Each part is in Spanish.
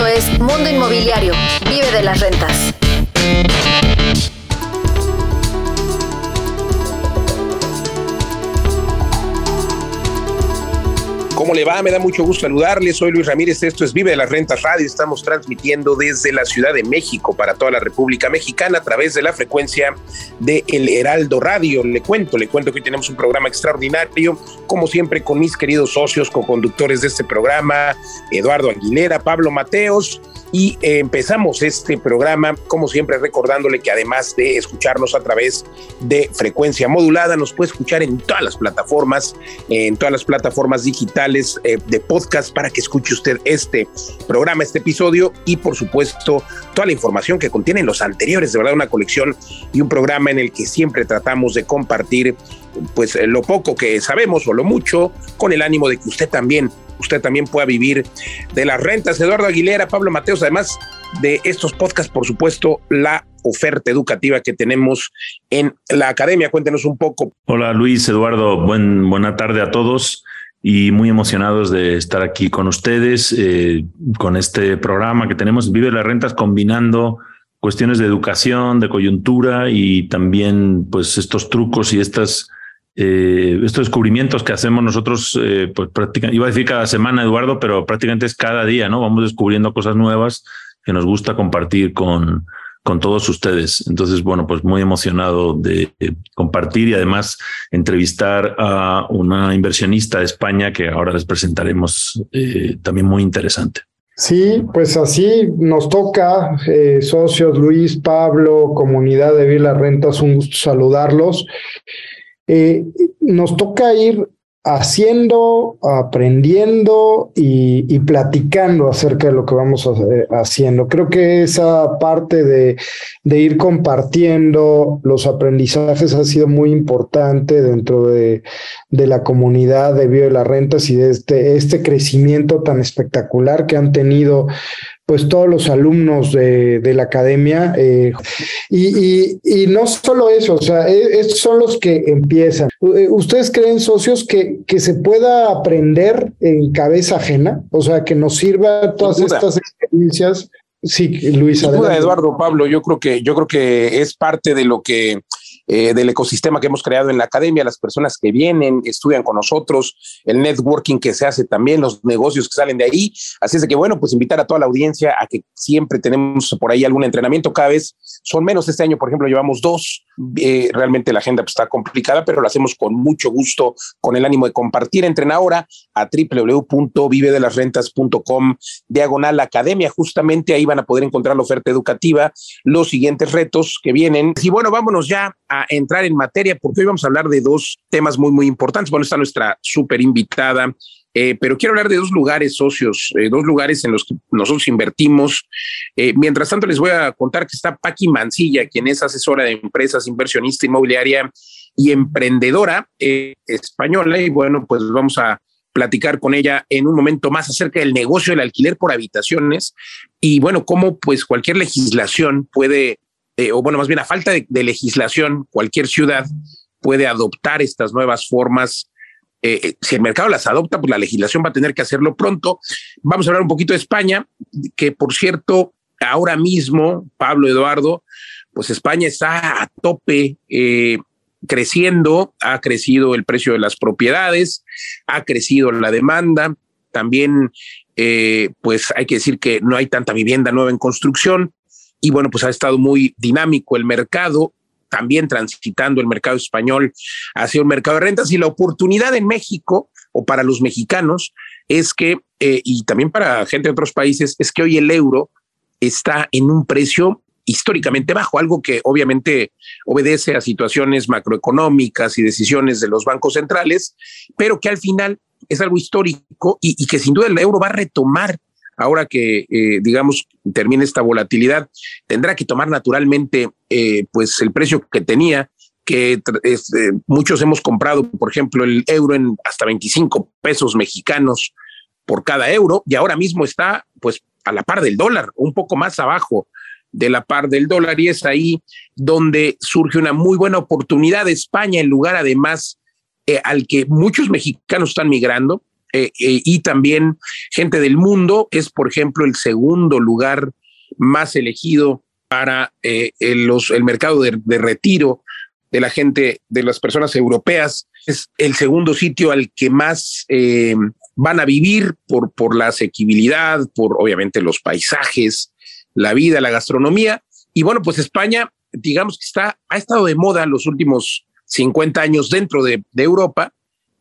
Esto es Mundo Inmobiliario. Vive de las rentas. ¿Cómo le va? Me da mucho gusto saludarles. Soy Luis Ramírez. Esto es Vive de las Rentas Radio. Estamos transmitiendo desde la Ciudad de México para toda la República Mexicana a través de la frecuencia de El Heraldo Radio. Le cuento, le cuento que hoy tenemos un programa extraordinario, como siempre, con mis queridos socios, co-conductores de este programa, Eduardo Aguilera, Pablo Mateos y eh, empezamos este programa, como siempre, recordándole que además de escucharnos a través de frecuencia modulada, nos puede escuchar en todas las plataformas, en todas las plataformas digitales eh, de podcast para que escuche usted este programa, este episodio y, por supuesto, toda la información que contienen los anteriores. De verdad, una colección y un programa en el que siempre tratamos de compartir pues lo poco que sabemos o lo mucho con el ánimo de que usted también usted también pueda vivir de las rentas. Eduardo Aguilera, Pablo Mateos, además de estos podcasts, por supuesto, la oferta educativa que tenemos en la academia. Cuéntenos un poco. Hola Luis, Eduardo, buen, buena tarde a todos y muy emocionados de estar aquí con ustedes eh, con este programa que tenemos Vive las Rentas combinando cuestiones de educación, de coyuntura y también pues estos trucos y estas eh, estos descubrimientos que hacemos nosotros, eh, pues prácticamente, iba a decir cada semana, Eduardo, pero prácticamente es cada día, ¿no? Vamos descubriendo cosas nuevas que nos gusta compartir con, con todos ustedes. Entonces, bueno, pues muy emocionado de compartir y además entrevistar a una inversionista de España que ahora les presentaremos eh, también muy interesante. Sí, pues así nos toca, socios Luis, Pablo, comunidad de Vila Rentas, un gusto saludarlos. Eh, nos toca ir haciendo, aprendiendo y, platicando acerca de lo que vamos eh, haciendo. Creo que esa parte de, ir compartiendo los aprendizajes ha sido muy importante dentro de, la comunidad de Bio de las Rentas y de este, este crecimiento tan espectacular que han tenido pues todos los alumnos de, la academia. Eh, y, no solo eso, o sea, e, estos son los que empiezan. Eh, ¿Ustedes creen, socios, que, que se pueda aprender en cabeza ajena? O sea, que nos sirva todas estas experiencias. Sí, Luis. Eduardo, Pablo, yo creo que, yo creo que es parte de lo que eh, del ecosistema que hemos creado en la academia, las personas que vienen, estudian con nosotros, el networking que se hace también, los negocios que salen de ahí. Así es de que, bueno, pues invitar a toda la audiencia a que siempre tenemos por ahí algún entrenamiento, cada vez son menos. Este año, por ejemplo, llevamos dos. Eh, realmente la agenda pues, está complicada, pero lo hacemos con mucho gusto, con el ánimo de compartir. Entren ahora a www.vivedelasrentas.com diagonal academia. Justamente ahí van a poder encontrar la oferta educativa, los siguientes retos que vienen. Y bueno, vámonos ya a entrar en materia porque hoy vamos a hablar de dos temas muy, muy importantes. Bueno, está nuestra súper invitada, eh, pero quiero hablar de dos lugares socios, eh, dos lugares en los que nosotros invertimos. Eh, mientras tanto, les voy a contar que está Paqui Mancilla, quien es asesora de empresas, inversionista inmobiliaria y emprendedora española. Y bueno, pues vamos a platicar con ella en un momento más acerca del negocio del alquiler por habitaciones y bueno, cómo pues cualquier legislación puede eh, o bueno, más bien a falta de, legislación, cualquier ciudad puede adoptar estas nuevas formas. Eh, eh, si el mercado las adopta, pues la legislación va a tener que hacerlo pronto. Vamos a hablar un poquito de España, que por cierto, ahora mismo, Pablo Eduardo, pues España está a tope creciendo, ha crecido el precio de las propiedades, ha crecido la demanda, también pues hay que decir que no hay tanta vivienda nueva en construcción, y bueno, pues ha estado muy dinámico el mercado, también transitando el mercado español hacia un mercado de rentas. Y la oportunidad en México o para los mexicanos es que, eh, y también para gente de otros países, es que hoy el euro está en un precio históricamente bajo, algo que obviamente obedece a situaciones macroeconómicas y decisiones de los bancos centrales, pero que al final es algo histórico y, y que sin duda el euro va a retomar ahora que, eh, digamos, termine esta volatilidad, tendrá que tomar naturalmente, eh, pues, el precio que tenía, que este, muchos hemos comprado, por ejemplo, el euro en hasta 25 pesos mexicanos por cada euro, y ahora mismo está, pues, a la par del dólar, un poco más abajo de la par del dólar, y es ahí donde surge una muy buena oportunidad de España, en lugar además eh, al que muchos mexicanos están migrando, eh, eh, y también gente del mundo. Es, por ejemplo, el segundo lugar más elegido para el, los, el mercado de, de retiro de la gente, de las personas europeas. Es el segundo sitio al que más eh, van a vivir por, por la asequibilidad, por obviamente los paisajes, la vida, la gastronomía. Y bueno, pues España, digamos que está, ha estado de moda los últimos 50 años dentro de, de Europa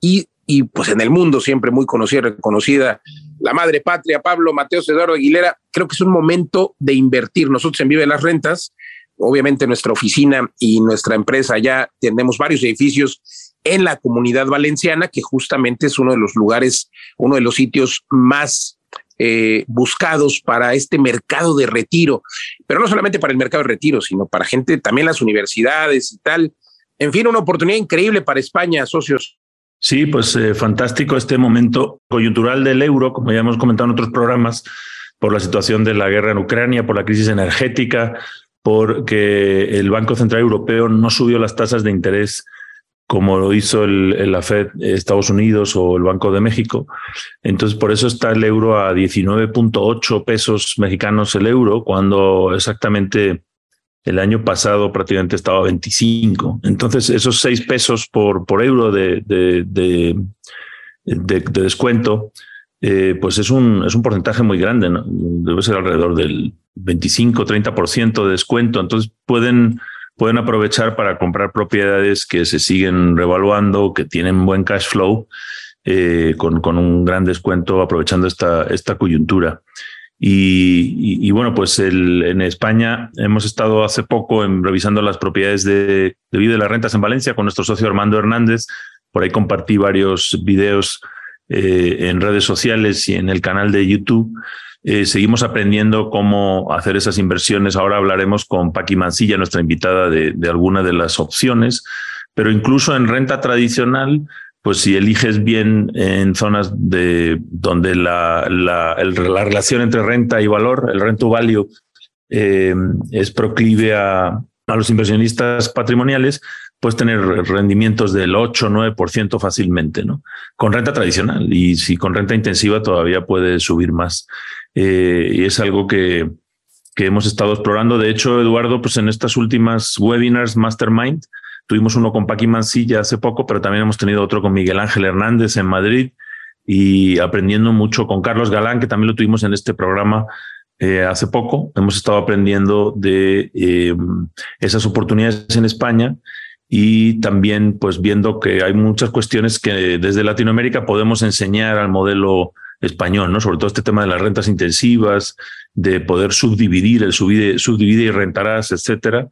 y, y, pues en el mundo siempre muy conocida, reconocida, la madre patria, Pablo Mateo Eduardo Aguilera, creo que es un momento de invertir. Nosotros en Vive las Rentas obviamente nuestra oficina y nuestra empresa ya tenemos varios edificios en la comunidad valenciana, que justamente es uno de los lugares, uno de los sitios más eh, buscados para este mercado de retiro, pero no solamente para el mercado de retiro, sino para gente, también las universidades y tal. En fin, una oportunidad increíble para España, socios. Sí, pues eh, fantástico este momento coyuntural del euro, como ya hemos comentado en otros programas, por la situación de la guerra en Ucrania, por la crisis energética, porque el Banco Central Europeo no subió las tasas de interés como lo hizo el, la Fed Estados Unidos o el Banco de México. Entonces, por eso está el euro a 19.8 pesos mexicanos el euro, cuando exactamente el año pasado prácticamente estaba a 25. Entonces, esos 6 pesos por, por euro de, de, de, descuento, eh, pues es un, es un porcentaje muy grande, debe ser alrededor del 25, 30% de descuento. Entonces pueden, pueden aprovechar para comprar propiedades que se siguen revaluando, que tienen buen cash flow, eh, con, con, un gran descuento, aprovechando esta, esta coyuntura. Y, bueno, pues en España hemos estado hace poco revisando las propiedades de, de vida de las rentas en Valencia con nuestro socio Armando Hernández. Por ahí compartí varios videos eh, en redes sociales y en el canal de YouTube eh, seguimos aprendiendo cómo hacer esas inversiones. Ahora hablaremos con Paqui Mancilla, nuestra invitada, de, de alguna de las opciones, pero incluso en renta tradicional, pues si eliges bien en zonas de donde la, la, la relación entre renta y valor, el rent to value, eh, es proclive a, a los inversionistas patrimoniales, puedes tener rendimientos del 8 o 9% fácilmente, ¿no? Con renta tradicional. Y si con renta intensiva todavía puede subir más. Eh, y es algo que, que hemos estado explorando. De hecho, Eduardo, pues en estas últimas webinars Mastermind, tuvimos uno con Paqui Mancilla hace poco, pero también hemos tenido otro con Miguel Ángel Hernández en Madrid y aprendiendo mucho con Carlos Galán, que también lo tuvimos en este programa eh, hace poco. Hemos estado aprendiendo de eh, esas oportunidades en España y también pues viendo que hay muchas cuestiones que desde Latinoamérica podemos enseñar al modelo español, ¿no? Sobre todo este tema de las rentas intensivas, de poder subdividir, el subdivide, subdivide y rentarás, etcétera,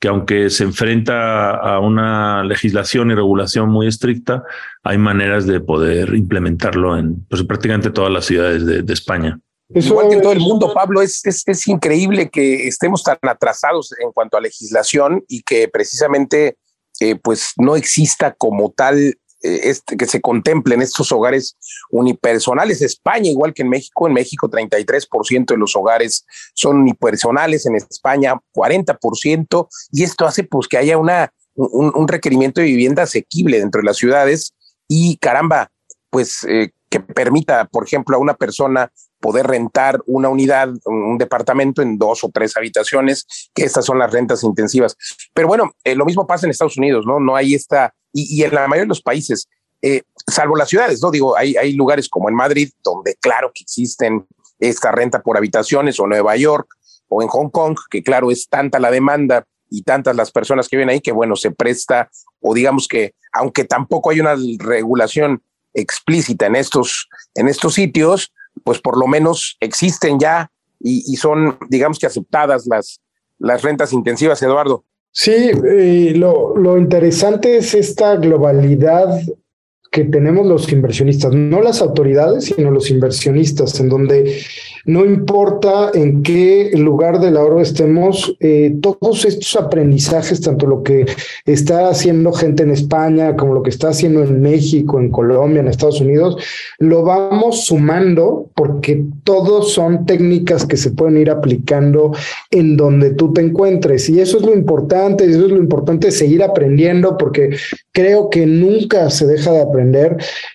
que aunque se enfrenta a una legislación y regulación muy estricta, hay maneras de poder implementarlo en pues, prácticamente todas las ciudades de, de España. Eso Igual que en todo el mundo, Pablo, es, es, es, increíble que estemos tan atrasados en cuanto a legislación y que precisamente eh, pues no exista como tal este, que se contemplen estos hogares unipersonales. España, igual que en México, en México 33% de los hogares son unipersonales, en España 40%, y esto hace pues que haya una, un, un requerimiento de vivienda asequible dentro de las ciudades y caramba, pues eh, que permita, por ejemplo, a una persona poder rentar una unidad, un departamento en dos o tres habitaciones, que estas son las rentas intensivas. Pero bueno, eh, lo mismo pasa en Estados Unidos, ¿no? No hay esta, y, en la mayoría de los países, eh, salvo las ciudades, ¿no? Digo, hay, hay lugares como en Madrid, donde claro que existen esta renta por habitaciones, o Nueva York, o en Hong Kong, que claro, es tanta la demanda y tantas las personas que viven ahí que bueno, se presta, o digamos que, aunque tampoco hay una regulación explícita en estos, en estos sitios, pues por lo menos existen ya y, y son, digamos que aceptadas las, las rentas intensivas, Eduardo. Sí, eh, lo, lo interesante es esta globalidad que tenemos los inversionistas, no las autoridades, sino los inversionistas, en donde no importa en qué lugar del ahorro estemos, eh, todos estos aprendizajes, tanto lo que está haciendo gente en España como lo que está haciendo en México, en Colombia, en Estados Unidos, lo vamos sumando porque todos son técnicas que se pueden ir aplicando en donde tú te encuentres. Y eso es lo importante, eso es lo importante, seguir aprendiendo porque creo que nunca se deja de aprender.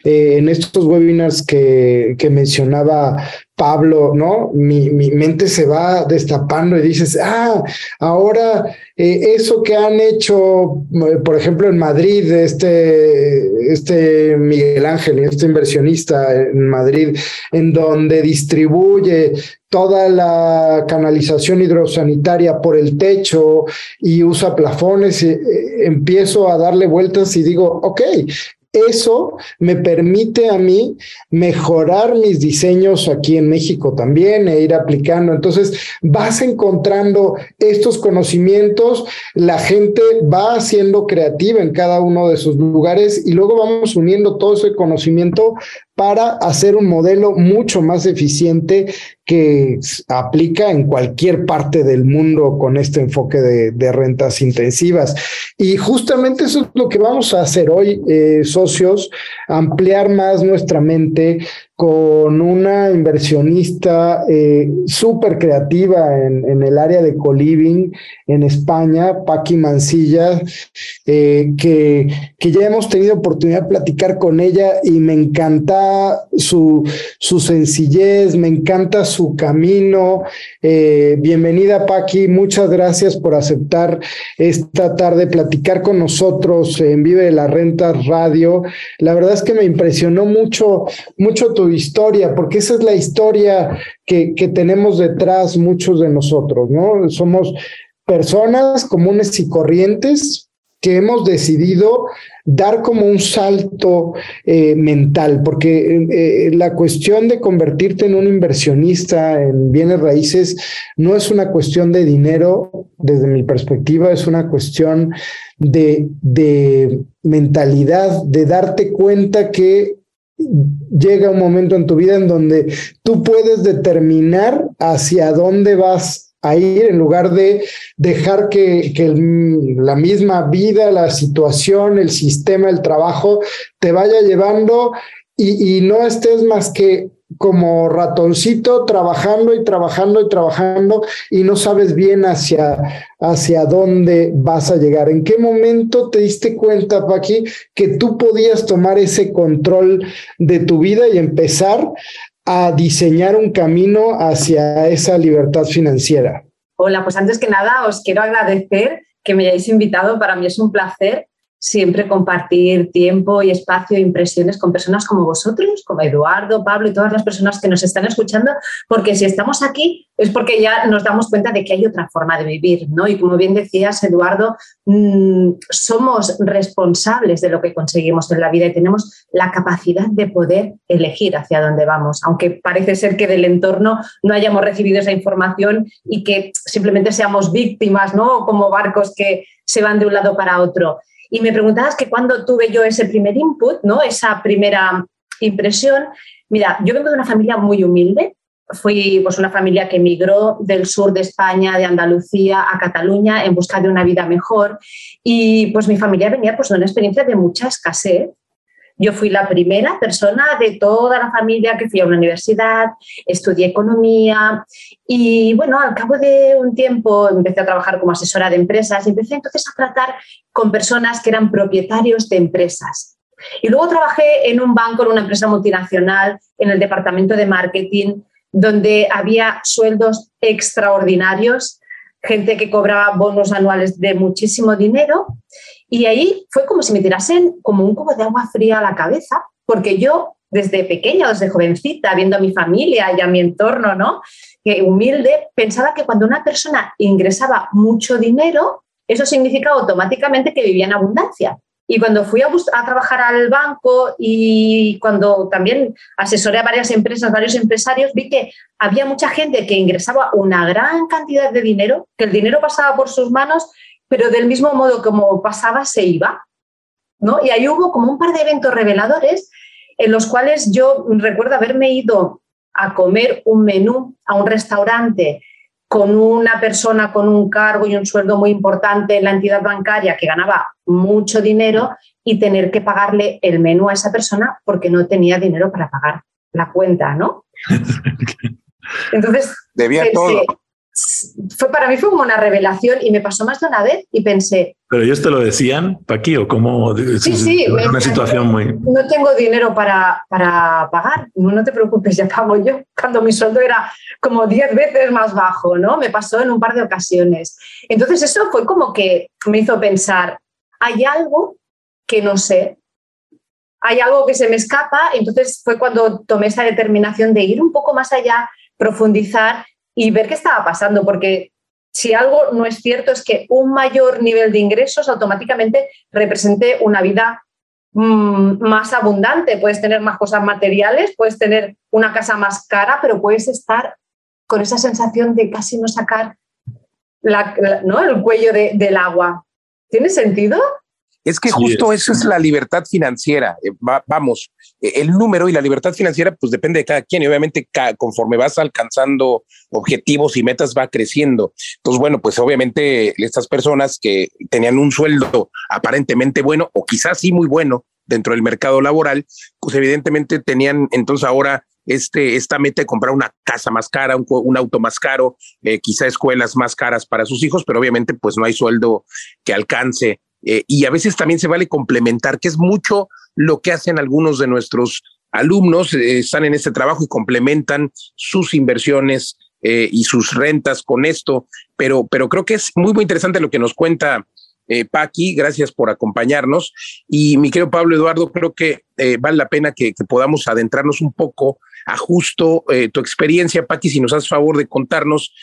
Eh, en estos webinars que, que mencionaba Pablo, ¿no? Mi, mi, mente se va destapando y dices, ah, ahora eh, eso que han hecho, eh, por ejemplo, en Madrid, este, este Miguel Ángel, este inversionista en Madrid, en donde distribuye toda la canalización hidrosanitaria por el techo y usa plafones, empiezo a darle vueltas y digo, ok, eso me permite a mí mejorar mis diseños aquí en México también e ir aplicando. Entonces, vas encontrando estos conocimientos, la gente va siendo creativa en cada uno de sus lugares y luego vamos uniendo todo ese conocimiento para hacer un modelo mucho más eficiente que aplica en cualquier parte del mundo con este enfoque de, rentas intensivas. Y justamente eso es lo que vamos a hacer hoy, eh, socios, ampliar más nuestra mente, con una inversionista eh, súper creativa en, el área de coliving en España, Paqui Mancilla, eh, que, que, ya hemos tenido oportunidad de platicar con ella y me encanta su, su sencillez, me encanta su camino. Eh, bienvenida Paqui, muchas gracias por aceptar esta tarde platicar con nosotros en Vive de la Renta Radio. La verdad es que me impresionó mucho, mucho tu historia, porque esa es la historia que, tenemos detrás muchos de nosotros, ¿no? Somos personas comunes y corrientes que hemos decidido dar como un salto eh, mental, porque eh, la cuestión de convertirte en un inversionista en bienes raíces no es una cuestión de dinero, desde mi perspectiva, es una cuestión de, de mentalidad, de darte cuenta que llega un momento en tu vida en donde tú puedes determinar hacia dónde vas a ir en lugar de dejar que, la misma vida, la situación, el sistema, el trabajo te vaya llevando y, no estés más que como ratoncito trabajando y trabajando y trabajando y no sabes bien hacia, hacia dónde vas a llegar. ¿En qué momento te diste cuenta, Paqui, que tú podías tomar ese control de tu vida y empezar a diseñar un camino hacia esa libertad financiera? Hola, pues antes que nada os quiero agradecer que me hayáis invitado. Para mí es un placer siempre compartir tiempo y espacio e impresiones con personas como vosotros, como Eduardo, Pablo y todas las personas que nos están escuchando, porque si estamos aquí es porque ya nos damos cuenta de que hay otra forma de vivir, ¿no? Y como bien decías, Eduardo, mmm, somos responsables de lo que conseguimos en la vida y tenemos la capacidad de poder elegir hacia dónde vamos, aunque parece ser que del entorno no hayamos recibido esa información y que simplemente seamos víctimas, ¿no? Como barcos que se van de un lado para otro. Y me preguntabas que cuando tuve yo ese primer input, ¿no? esa primera impresión. Mira, yo vengo de una familia muy humilde. Fui pues, una familia que emigró del sur de España, de Andalucía, a Cataluña en busca de una vida mejor. Y pues mi familia venía pues, de una experiencia de mucha escasez. Yo fui la primera persona de toda la familia que fui a una universidad, estudié economía y bueno, al cabo de un tiempo empecé a trabajar como asesora de empresas y empecé entonces a tratar con personas que eran propietarios de empresas. Y luego trabajé en un banco, en una empresa multinacional, en el departamento de marketing, donde había sueldos extraordinarios, gente que cobraba bonos anuales de muchísimo dinero y ahí fue como si me tirasen como un cubo de agua fría a la cabeza, porque yo desde pequeña, desde jovencita, viendo a mi familia y a mi entorno, ¿no? Que humilde, pensaba que cuando una persona ingresaba mucho dinero, eso significaba automáticamente que vivía en abundancia. Y cuando fui a, a, trabajar al banco y cuando también asesoré a varias empresas, varios empresarios, vi que había mucha gente que ingresaba una gran cantidad de dinero, que el dinero pasaba por sus manos pero del mismo modo como pasaba, se iba. ¿no? Y ahí hubo como un par de eventos reveladores en los cuales yo recuerdo haberme ido a comer un menú a un restaurante con una persona con un cargo y un sueldo muy importante en la entidad bancaria que ganaba mucho dinero y tener que pagarle el menú a esa persona porque no tenía dinero para pagar la cuenta, ¿no? Entonces, debía todo fue para mí fue como una revelación y me pasó más de una vez y pensé. Pero ellos te lo decían, Paqui, o cómo. Sí, sí, una situación muy. No tengo dinero para, para pagar. No, no te preocupes, ya pago yo. Cuando mi sueldo era como 10 veces más bajo, ¿no? Me pasó en un par de ocasiones. Entonces, eso fue como que me hizo pensar: hay algo que no sé, hay algo que se me escapa. Entonces, fue cuando tomé esa determinación de ir un poco más allá, profundizar y ver qué estaba pasando, porque si algo no es cierto es que un mayor nivel de ingresos automáticamente represente una vida mm, más abundante. Puedes tener más cosas materiales, puedes tener una casa más cara, pero puedes estar con esa sensación de casi no sacar ¿no? el cuello del agua. ¿Tiene sentido? Es que justo eso es la libertad financiera. Eh, vamos, eh, el número y la libertad financiera, pues depende de cada quien y obviamente conforme vas alcanzando objetivos y metas va creciendo. Entonces, bueno, pues obviamente estas personas que tenían un sueldo aparentemente bueno o quizás sí muy bueno dentro del mercado laboral, pues evidentemente tenían entonces ahora este, esta meta de comprar una casa más cara, un, auto más caro, eh, quizá escuelas más caras para sus hijos, pero obviamente pues no hay sueldo que alcance eh, y a veces también se vale complementar, que es mucho lo que hacen algunos de nuestros alumnos, eh, están en este trabajo y complementan sus inversiones eh, y sus rentas con esto, pero, pero creo que es muy, muy interesante lo que nos cuenta Paqui, gracias por acompañarnos. Y mi querido Pablo Eduardo, creo que vale la pena que, podamos adentrarnos un poco a justo tu experiencia, Paqui, si nos haces favor de contarnos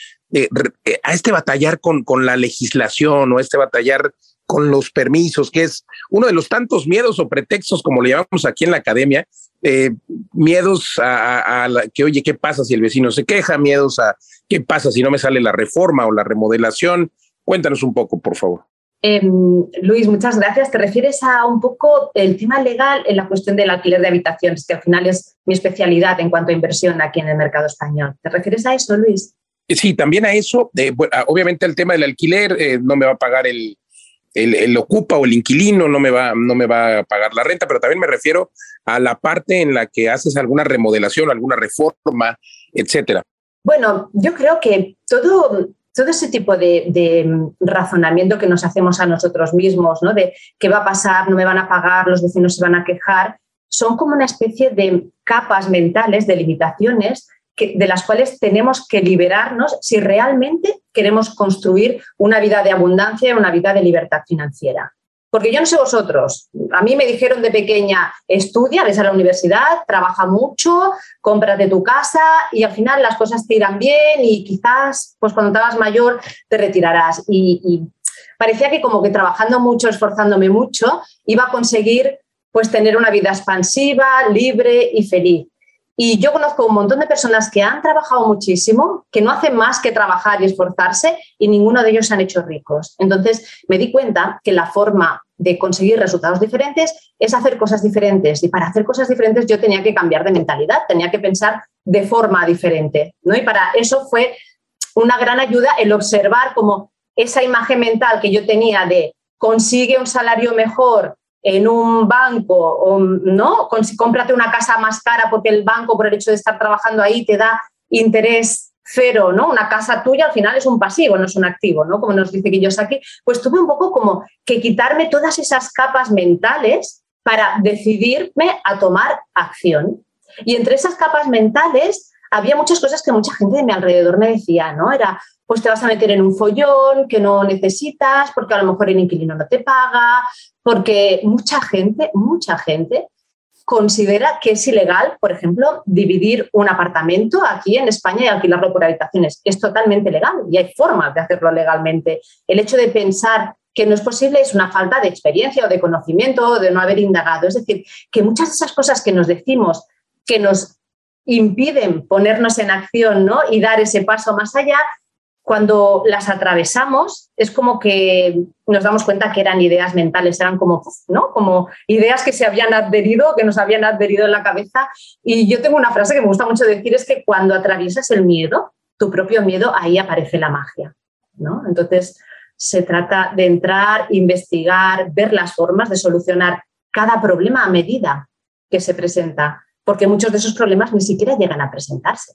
a este batallar con, con la legislación o a este batallar con los permisos, que es uno de los tantos miedos o pretextos, como le llamamos aquí en la academia, eh, miedos a, que, oye, ¿qué pasa si el vecino se queja? Miedos a qué pasa si no me sale la reforma o la remodelación. Cuéntanos un poco, por favor. Em, Luis, muchas gracias. Te refieres a un poco el tema legal en la cuestión del alquiler de habitaciones, que al final es mi especialidad en cuanto a inversión aquí en el mercado español. ¿Te refieres a eso, Luis? Sí, también a eso. obviamente el tema del alquiler eh, no me va a pagar el, el, ocupa o el inquilino no me, va, no me va a pagar la renta, pero también me refiero a la parte en la que haces alguna remodelación, alguna reforma, etcétera. Bueno, yo creo que todo, todo ese tipo de, razonamiento que nos hacemos a nosotros mismos, ¿no? de qué va a pasar, no me van a pagar, los vecinos se van a quejar, son como una especie de capas mentales, de limitaciones de las cuales tenemos que liberarnos si realmente queremos construir una vida de abundancia y una vida de libertad financiera. Porque yo no sé vosotros, a mí me dijeron de pequeña, estudia, ves a la universidad, trabaja mucho, cómprate tu casa y al final las cosas te irán bien y quizás pues cuando hagas mayor te retirarás. Y, y parecía que como que trabajando mucho, esforzándome mucho, iba a conseguir pues tener una vida expansiva, libre y feliz. Y yo conozco un montón de personas que han trabajado muchísimo, que no hacen más que trabajar y esforzarse y ninguno de ellos se han hecho ricos. Entonces me di cuenta que la forma de conseguir resultados diferentes es hacer cosas diferentes. Y para hacer cosas diferentes yo tenía que cambiar de mentalidad, tenía que pensar de forma diferente. ¿no? Y para eso fue una gran ayuda el observar como esa imagen mental que yo tenía de consigue un salario mejor, en un banco, ¿no? cómprate una casa más cara porque el banco, por el hecho de estar trabajando ahí, te da interés cero, ¿no? Una casa tuya al final es un pasivo, no es un activo, ¿no? Como nos dice Kiyosaki, pues tuve un poco como que quitarme todas esas capas mentales para decidirme a tomar acción. Y entre esas capas mentales había muchas cosas que mucha gente de mi alrededor me decía, ¿no? Era, pues te vas a meter en un follón que no necesitas, porque a lo mejor el inquilino no te paga, porque mucha gente, mucha gente considera que es ilegal, por ejemplo, dividir un apartamento aquí en España y alquilarlo por habitaciones. Es totalmente legal y hay formas de hacerlo legalmente. El hecho de pensar que no es posible es una falta de experiencia o de conocimiento o de no haber indagado. Es decir, que muchas de esas cosas que nos decimos que nos impiden ponernos en acción ¿no? y dar ese paso más allá, cuando las atravesamos es como que nos damos cuenta que eran ideas mentales, eran como, ¿no? como ideas que se habían adherido, que nos habían adherido en la cabeza. Y yo tengo una frase que me gusta mucho decir, es que cuando atraviesas el miedo, tu propio miedo, ahí aparece la magia. ¿no? Entonces, se trata de entrar, investigar, ver las formas de solucionar cada problema a medida que se presenta, porque muchos de esos problemas ni siquiera llegan a presentarse.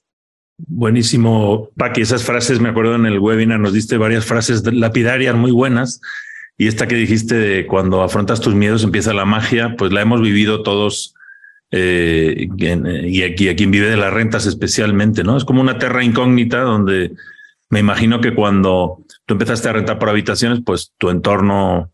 Buenísimo, Paqui. Esas frases, me acuerdo en el webinar, nos diste varias frases lapidarias muy buenas. Y esta que dijiste de cuando afrontas tus miedos empieza la magia, pues la hemos vivido todos eh, y aquí a quien vive de las rentas especialmente, ¿no? Es como una terra incógnita donde me imagino que cuando tú empezaste a rentar por habitaciones, pues tu entorno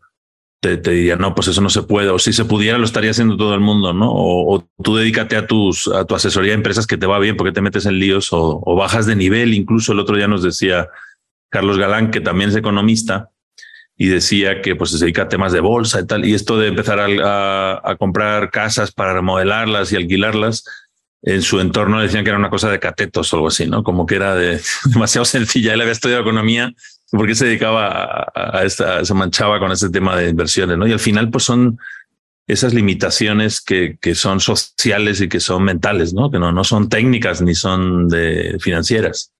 te, diría, no, pues eso no se puede, o si se pudiera lo estaría haciendo todo el mundo, ¿no? O, tú dedícate a, tus, a tu asesoría de empresas que te va bien porque te metes en líos o, bajas de nivel. Incluso el otro día nos decía Carlos Galán, que también es economista, y decía que pues se dedica a temas de bolsa y tal, y esto de empezar a, a comprar casas para remodelarlas y alquilarlas, en su entorno decían que era una cosa de catetos o algo así, ¿no? Como que era de, demasiado sencilla. Él había estudiado economía porque se dedicaba a, esta, se manchaba con ese tema de inversiones, ¿no? Y al final, pues son esas limitaciones que, que son sociales y que son mentales, ¿no? Que no, no son técnicas ni son de financieras.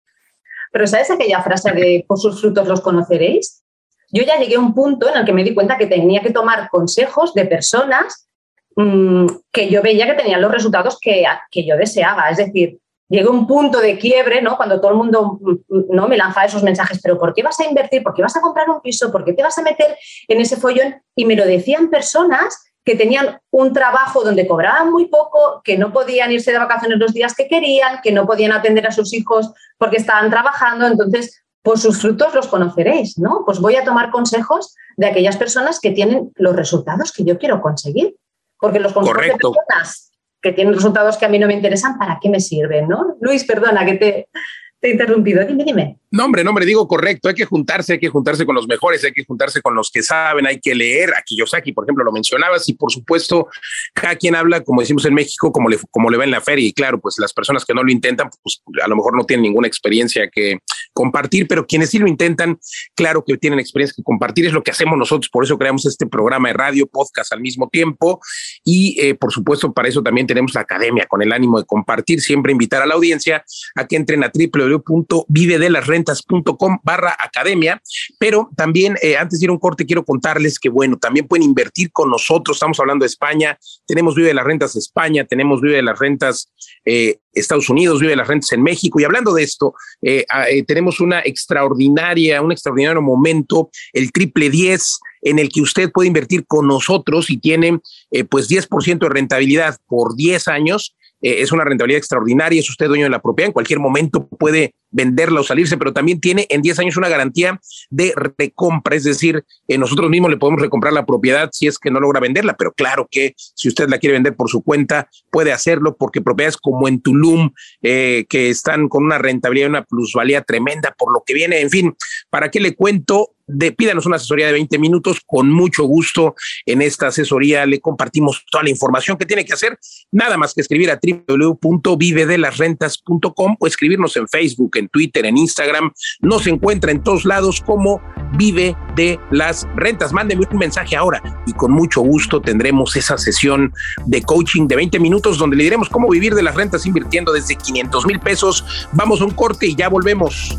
Pero ¿sabes aquella frase de por sus frutos los conoceréis? Yo ya llegué a un punto en el que me di cuenta que tenía que tomar consejos de personas mmm, que yo veía que tenían los resultados que, que yo deseaba. Es decir, llegó un punto de quiebre, ¿no? Cuando todo el mundo ¿no? me lanzaba esos mensajes, pero ¿por qué vas a invertir? ¿Por qué vas a comprar un piso? ¿Por qué te vas a meter en ese follón? Y me lo decían personas que tenían un trabajo donde cobraban muy poco, que no podían irse de vacaciones los días que querían, que no podían atender a sus hijos porque estaban trabajando. Entonces, por sus frutos los conoceréis, ¿no? Pues voy a tomar consejos de aquellas personas que tienen los resultados que yo quiero conseguir. Porque los consejos de personas que tienen resultados que a mí no me interesan, ¿para qué me sirven? ¿no? Luis, perdona que te, te he interrumpido. Dime, dime. No, hombre, no, hombre, digo correcto. Hay que juntarse, hay que juntarse con los mejores, hay que juntarse con los que saben, hay que leer. Aquí Yosaki, por ejemplo, lo mencionabas y por supuesto, cada quien habla, como decimos en México, como le, como le va en la feria. Y claro, pues las personas que no lo intentan, pues a lo mejor no tienen ninguna experiencia que compartir, pero quienes sí lo intentan, claro que tienen experiencia que compartir. Es lo que hacemos nosotros. Por eso creamos este programa de radio, podcast al mismo tiempo. Y eh, por supuesto, para eso también tenemos la academia con el ánimo de compartir, siempre invitar a la audiencia a que entren a www.vivedelasrentas com barra academia, pero también eh, antes de ir a un corte quiero contarles que bueno, también pueden invertir con nosotros, estamos hablando de España, tenemos Vive de las Rentas España, tenemos Vive de las Rentas eh, Estados Unidos, Vive de las Rentas en México. Y hablando de esto, eh, tenemos una extraordinaria, un extraordinario momento, el triple 10 en el que usted puede invertir con nosotros y tiene pues 10% de rentabilidad por 10 años. Es una rentabilidad extraordinaria, es usted dueño de la propiedad, en cualquier momento puede venderla o salirse, pero también tiene en 10 años una garantía de recompra, es decir, eh, nosotros mismos le podemos recomprar la propiedad si es que no logra venderla, pero claro que si usted la quiere vender por su cuenta, puede hacerlo porque propiedades como en Tulum, eh, que están con una rentabilidad y una plusvalía tremenda por lo que viene, en fin, ¿para qué le cuento? pídanos una asesoría de 20 minutos, con mucho gusto en esta asesoría le compartimos toda la información que tiene que hacer, nada más que escribir a www.vivedelasrentas.com o escribirnos en Facebook, en Twitter, en Instagram, nos encuentra en todos lados como Vive de las Rentas. Mándeme un mensaje ahora y con mucho gusto tendremos esa sesión de coaching de 20 minutos donde le diremos cómo vivir de las rentas invirtiendo desde 500 mil pesos. Vamos a un corte y ya volvemos.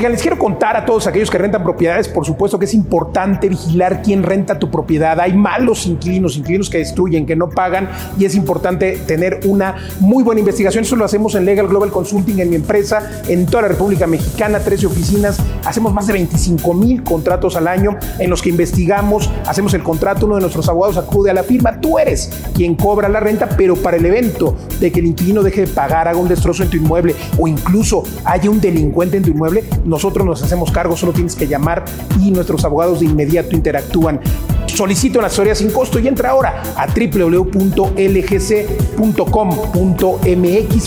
Oigan, les contar a todos aquellos que rentan propiedades, por supuesto que es importante vigilar quién renta tu propiedad. Hay malos inquilinos, inquilinos que destruyen, que no pagan y es importante tener una muy buena investigación. Eso lo hacemos en Legal Global Consulting en mi empresa, en toda la República Mexicana, 13 oficinas. Hacemos más de 25 mil contratos al año en los que investigamos, hacemos el contrato, uno de nuestros abogados acude a la firma. Tú eres quien cobra la renta, pero para el evento de que el inquilino deje de pagar, haga un destrozo en tu inmueble o incluso haya un delincuente en tu inmueble, nosotros nos hacemos cargo, solo tienes que llamar y nuestros abogados de inmediato interactúan. Solicito una asesoría sin costo y entra ahora a www.lgc.com.mx,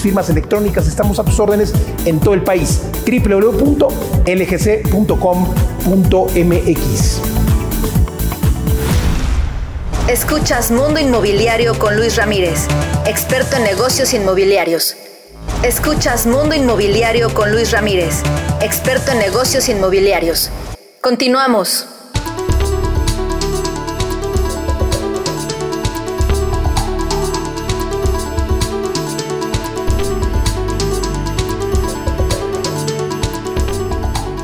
firmas electrónicas, estamos a tus órdenes en todo el país. www.lgc.com.mx. Escuchas Mundo Inmobiliario con Luis Ramírez, experto en negocios inmobiliarios. Escuchas Mundo Inmobiliario con Luis Ramírez, experto en negocios inmobiliarios. Continuamos.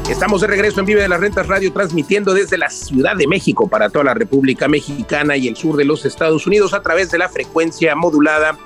Estamos de regreso en Vive de las Rentas Radio, transmitiendo desde la Ciudad de México para toda la República Mexicana y el sur de los Estados Unidos a través de la frecuencia modulada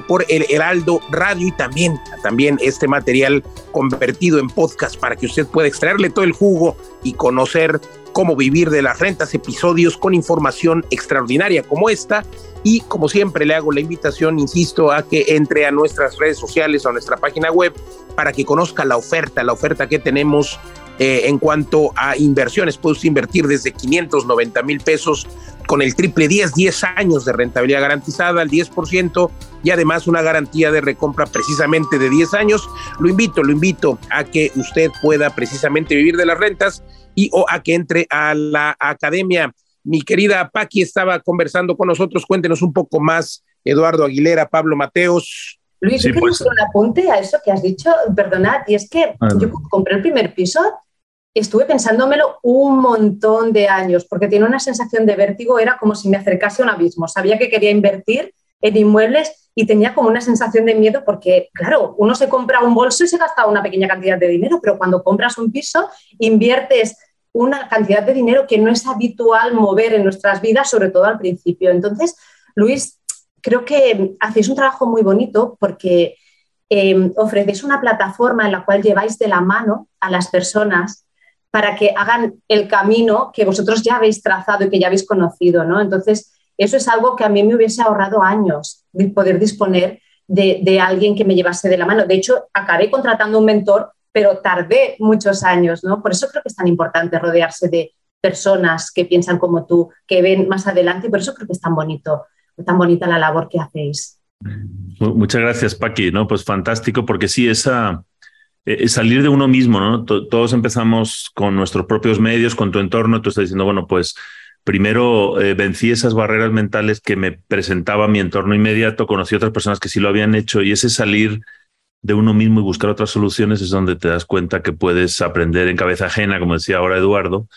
por el Heraldo Radio y también, también este material convertido en podcast para que usted pueda extraerle todo el jugo y conocer cómo vivir de las rentas, episodios con información extraordinaria como esta. Y como siempre le hago la invitación, insisto, a que entre a nuestras redes sociales a nuestra página web para que conozca la oferta, la oferta que tenemos eh, en cuanto a inversiones. Puede usted invertir desde 590 mil pesos con el triple 10, 10 años de rentabilidad garantizada al 10% y además una garantía de recompra precisamente de 10 años. Lo invito, lo invito a que usted pueda precisamente vivir de las rentas y o a que entre a la academia. Mi querida Paqui estaba conversando con nosotros. Cuéntenos un poco más, Eduardo Aguilera, Pablo Mateos. Luis, yo pues. un apunte a eso que has dicho, perdonad, y es que yo compré el primer piso estuve pensándomelo un montón de años, porque tiene una sensación de vértigo, era como si me acercase a un abismo. Sabía que quería invertir en inmuebles y tenía como una sensación de miedo porque, claro, uno se compra un bolso y se gasta una pequeña cantidad de dinero, pero cuando compras un piso inviertes una cantidad de dinero que no es habitual mover en nuestras vidas, sobre todo al principio. Entonces, Luis, creo que hacéis un trabajo muy bonito porque eh, ofrecéis una plataforma en la cual lleváis de la mano a las personas para que hagan el camino que vosotros ya habéis trazado y que ya habéis conocido, ¿no? Entonces, eso es algo que a mí me hubiese ahorrado años, de poder disponer de, alguien que me llevase de la mano. De hecho, acabé contratando un mentor, pero tardé muchos años, ¿no? Por eso creo que es tan importante rodearse de personas que piensan como tú, que ven más adelante, y por eso creo que es tan bonito, tan bonita la labor que hacéis. Muchas gracias, Paqui. No, pues fantástico, porque sí, esa, eh, salir de uno mismo, ¿no? todos empezamos con nuestros propios medios, con tu entorno, tú estás diciendo, bueno, pues primero eh, vencí esas barreras mentales que me presentaba mi entorno inmediato, conocí a otras personas que sí lo habían hecho y ese salir de uno mismo y buscar otras soluciones es donde te das cuenta que puedes aprender en cabeza ajena, como decía ahora Eduardo,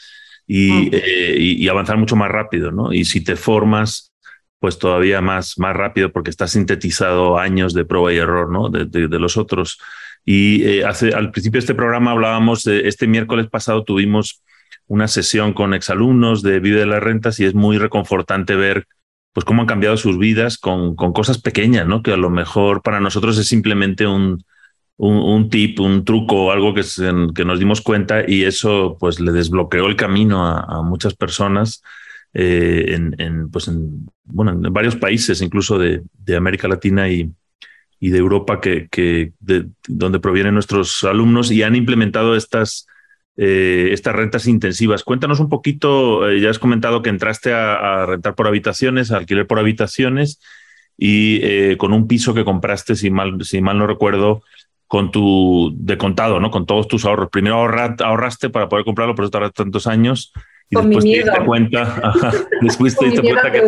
y, eh, avanzar mucho más rápido, ¿no? Y si te formas, pues todavía más, más rápido porque estás sintetizado años de prueba y error, ¿no? de los otros. Y eh, hace, al principio de este programa hablábamos de este miércoles pasado tuvimos una sesión con exalumnos de Vive de las Rentas y es muy reconfortante ver pues cómo han cambiado sus vidas con, con cosas pequeñas, ¿no? Que a lo mejor para nosotros es simplemente un, un, tip, un truco algo que, que nos dimos cuenta y eso pues le desbloqueó el camino a, muchas personas eh, en, en, pues en, bueno, en varios países, incluso de, de América Latina y, y de Europa que, que de donde provienen nuestros alumnos y han implementado estas, eh, estas rentas intensivas. Cuéntanos un poquito, eh, ya has comentado que entraste a, rentar por habitaciones, a alquiler por habitaciones y eh, con un piso que compraste, si mal, si mal no recuerdo, con tu de contado, ¿no? Con todos tus ahorros. Primero ahorraste para poder comprarlo, por eso tardaste tantos años. Y después te diste cuenta, después te diste cuenta que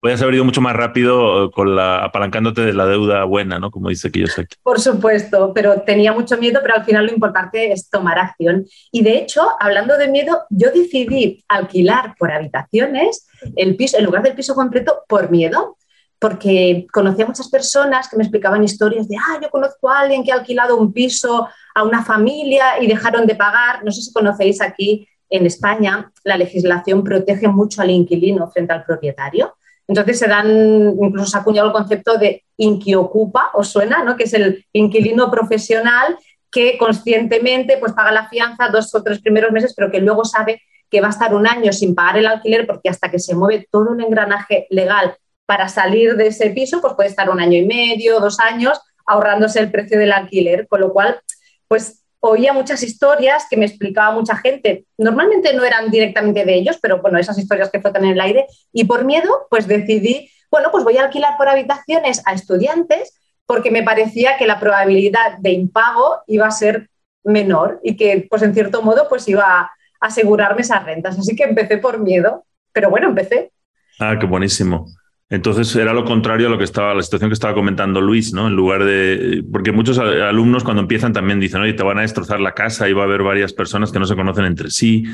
Puedes haber ido mucho más rápido eh, con la apalancándote de la deuda buena, ¿no? Como dice Kiyosaki. Por supuesto, pero tenía mucho miedo, pero al final lo importante es tomar acción. Y de hecho, hablando de miedo, yo decidí alquilar por habitaciones el piso, en lugar del piso completo, por miedo. porque conocí a muchas personas que me explicaban historias de, ah, yo conozco a alguien que ha alquilado un piso a una familia y dejaron de pagar. No sé si conocéis aquí en España, la legislación protege mucho al inquilino frente al propietario. Entonces se dan, incluso se ha acuñado el concepto de inquiocupa, ¿os suena? ¿no? Que es el inquilino profesional que conscientemente pues, paga la fianza dos o tres primeros meses, pero que luego sabe que va a estar un año sin pagar el alquiler porque hasta que se mueve todo un engranaje legal para salir de ese piso, pues puede estar un año y medio, dos años, ahorrándose el precio del alquiler, con lo cual, pues oía muchas historias que me explicaba mucha gente. Normalmente no eran directamente de ellos, pero bueno, esas historias que flotan en el aire. Y por miedo, pues decidí, bueno, pues voy a alquilar por habitaciones a estudiantes porque me parecía que la probabilidad de impago iba a ser menor y que, pues en cierto modo, pues iba a asegurarme esas rentas. Así que empecé por miedo, pero bueno, empecé. Ah, qué buenísimo. Entonces era lo contrario a lo que estaba, la situación que estaba comentando Luis, ¿no? En lugar de. Porque muchos alumnos cuando empiezan también dicen, oye, te van a destrozar la casa y va a haber varias personas que no se conocen entre sí,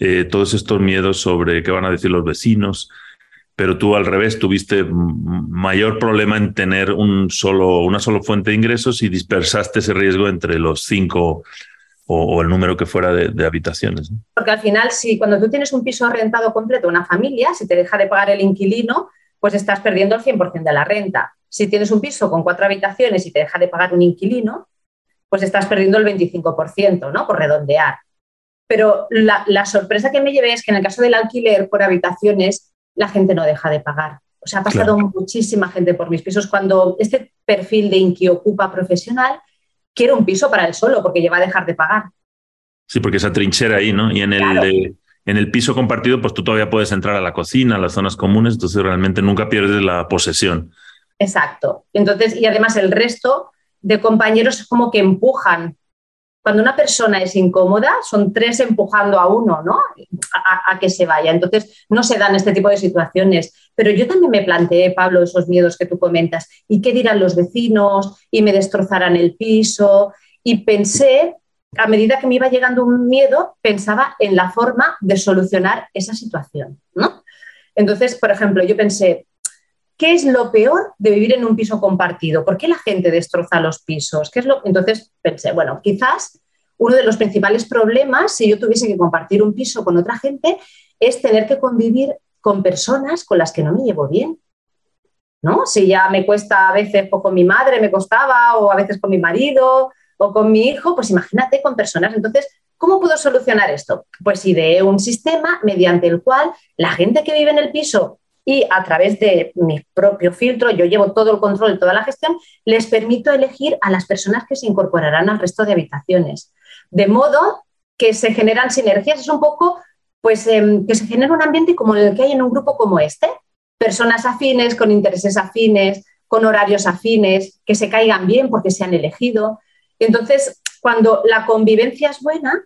eh, todos estos miedos sobre qué van a decir los vecinos. Pero tú al revés tuviste mayor problema en tener un solo, una sola fuente de ingresos y dispersaste ese riesgo entre los cinco o, el número que fuera de, habitaciones. Porque al final, si cuando tú tienes un piso rentado completo, una familia, si te deja de pagar el inquilino, pues estás perdiendo el 100% de la renta. Si tienes un piso con cuatro habitaciones y te deja de pagar un inquilino, pues estás perdiendo el 25%, ¿no? Por redondear. Pero la, sorpresa que me llevé es que en el caso del alquiler por habitaciones, la gente no deja de pagar. O sea, ha pasado muchísima gente por mis pisos cuando este perfil de inquiocupa profesional quiere un piso para él solo porque lleva a dejar de pagar. Sí, porque esa trinchera ahí, ¿no? Y en el de en el piso compartido, pues tú todavía puedes entrar a la cocina, a las zonas comunes, entonces realmente nunca pierdes la posesión. Exacto. Entonces, y además el resto de compañeros es como que empujan. Cuando una persona es incómoda, son tres empujando a uno, ¿no? A, que se vaya. Entonces, no se dan este tipo de situaciones. Pero yo también me planteé, Pablo, esos miedos que tú comentas. ¿Y qué dirán los vecinos? ¿Y me destrozarán el piso? Y pensé a medida que me iba llegando un miedo, pensaba en la forma de solucionar esa situación, ¿no? Entonces, por ejemplo, yo pensé, ¿qué es lo peor de vivir en un piso compartido? ¿Por qué la gente destroza los pisos? ¿Qué es lo... Entonces pensé, bueno, quizás uno de los principales problemas, si yo tuviese que compartir un piso con otra gente, es tener que convivir con personas con las que no me llevo bien. ¿No? Si ya me cuesta a veces pues, con mi madre, me costaba, o a veces con mi marido, o con mi hijo, pues imagínate con personas. Entonces, ¿cómo puedo solucionar esto? Pues ideé un sistema mediante el cual la gente que vive en el piso y a través de mi propio filtro, yo llevo todo el control, toda la gestión, les permito elegir a las personas que se incorporarán al resto de habitaciones. De modo que se generan sinergias, es un poco, pues, em, que se genera un ambiente como el que hay en un grupo como este, personas afines, con intereses afines, con horarios afines, que se caigan bien porque se han elegido, entonces, cuando la convivencia es buena,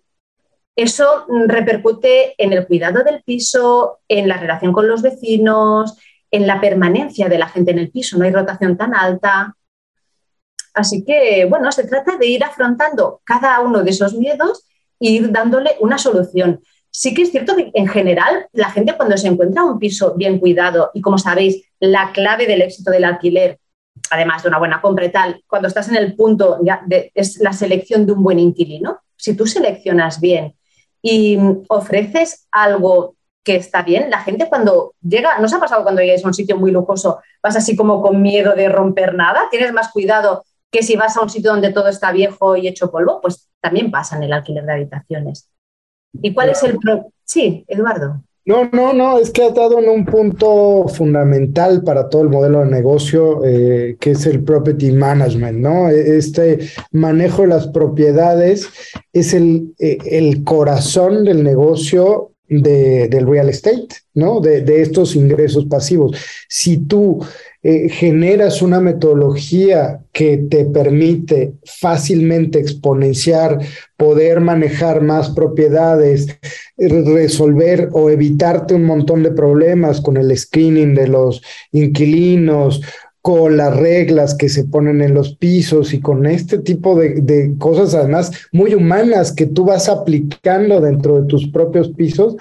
eso repercute en el cuidado del piso, en la relación con los vecinos, en la permanencia de la gente en el piso, no hay rotación tan alta. Así que, bueno, se trata de ir afrontando cada uno de esos miedos e ir dándole una solución. Sí que es cierto que en general la gente cuando se encuentra un piso bien cuidado y como sabéis, la clave del éxito del alquiler además de una buena compra y tal, cuando estás en el punto ya de, es la selección de un buen inquilino. Si tú seleccionas bien y ofreces algo que está bien, la gente cuando llega, ¿no se ha pasado cuando llegas a un sitio muy lujoso, vas así como con miedo de romper nada? ¿Tienes más cuidado que si vas a un sitio donde todo está viejo y hecho polvo? Pues también pasa en el alquiler de habitaciones. ¿Y cuál es el... Pro sí, Eduardo. No, no, no, es que ha dado en un punto fundamental para todo el modelo de negocio, eh, que es el property management, ¿no? Este manejo de las propiedades es el, eh, el corazón del negocio de, del real estate, ¿no? De, de, estos ingresos pasivos. Si tú eh, generas una metodología que te permite fácilmente exponenciar, poder manejar más propiedades, resolver o evitarte un montón de problemas con el screening de los inquilinos, con las reglas que se ponen en los pisos y con este tipo de, de, cosas además muy humanas que tú vas aplicando dentro de tus propios pisos,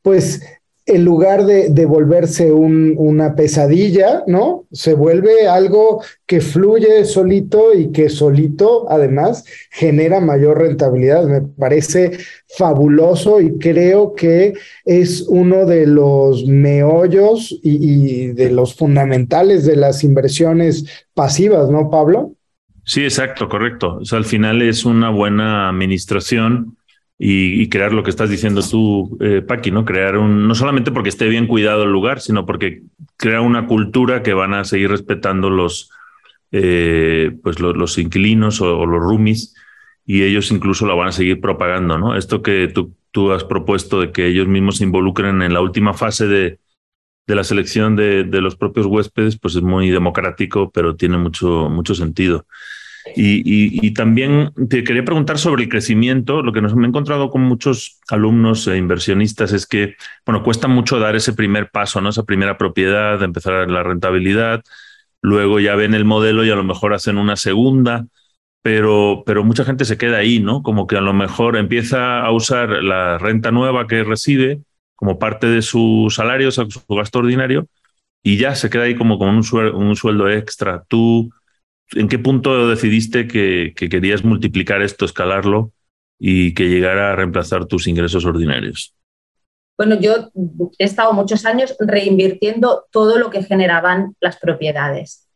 pues en lugar de, de volverse un, una pesadilla, ¿no? Se vuelve algo que fluye solito y que solito, además, genera mayor rentabilidad. Me parece fabuloso y creo que es uno de los meollos y, y de los fundamentales de las inversiones pasivas, ¿no, Pablo? Sí, exacto, correcto. O sea, al final es una buena administración y, crear lo que estás diciendo tú, eh, Paqui, ¿no? Crear un, no solamente porque esté bien cuidado el lugar, sino porque crea una cultura que van a seguir respetando los, eh, pues los, inquilinos o, los roomies y ellos incluso la van a seguir propagando, ¿no? Esto que tú, tú has propuesto de que ellos mismos se involucren en la última fase de, de la selección de, de, los propios huéspedes, pues es muy democrático, pero tiene mucho, mucho sentido. Y, también te quería preguntar sobre el crecimiento. Lo que nos me he encontrado con muchos alumnos e inversionistas es que, bueno, cuesta mucho dar ese primer paso, ¿no? Esa primera propiedad, empezar la rentabilidad. Luego ya ven el modelo y a lo mejor hacen una segunda, pero, pero mucha gente se queda ahí, ¿no? Como que a lo mejor empieza a usar la renta nueva que recibe como parte de su salario, o sea, su gasto ordinario, y ya se queda ahí como con un, un sueldo extra. Tú ¿En qué punto decidiste que, querías multiplicar esto, escalarlo y que llegara a reemplazar tus ingresos ordinarios? Bueno, yo he estado muchos años reinvirtiendo todo lo que generaban las propiedades.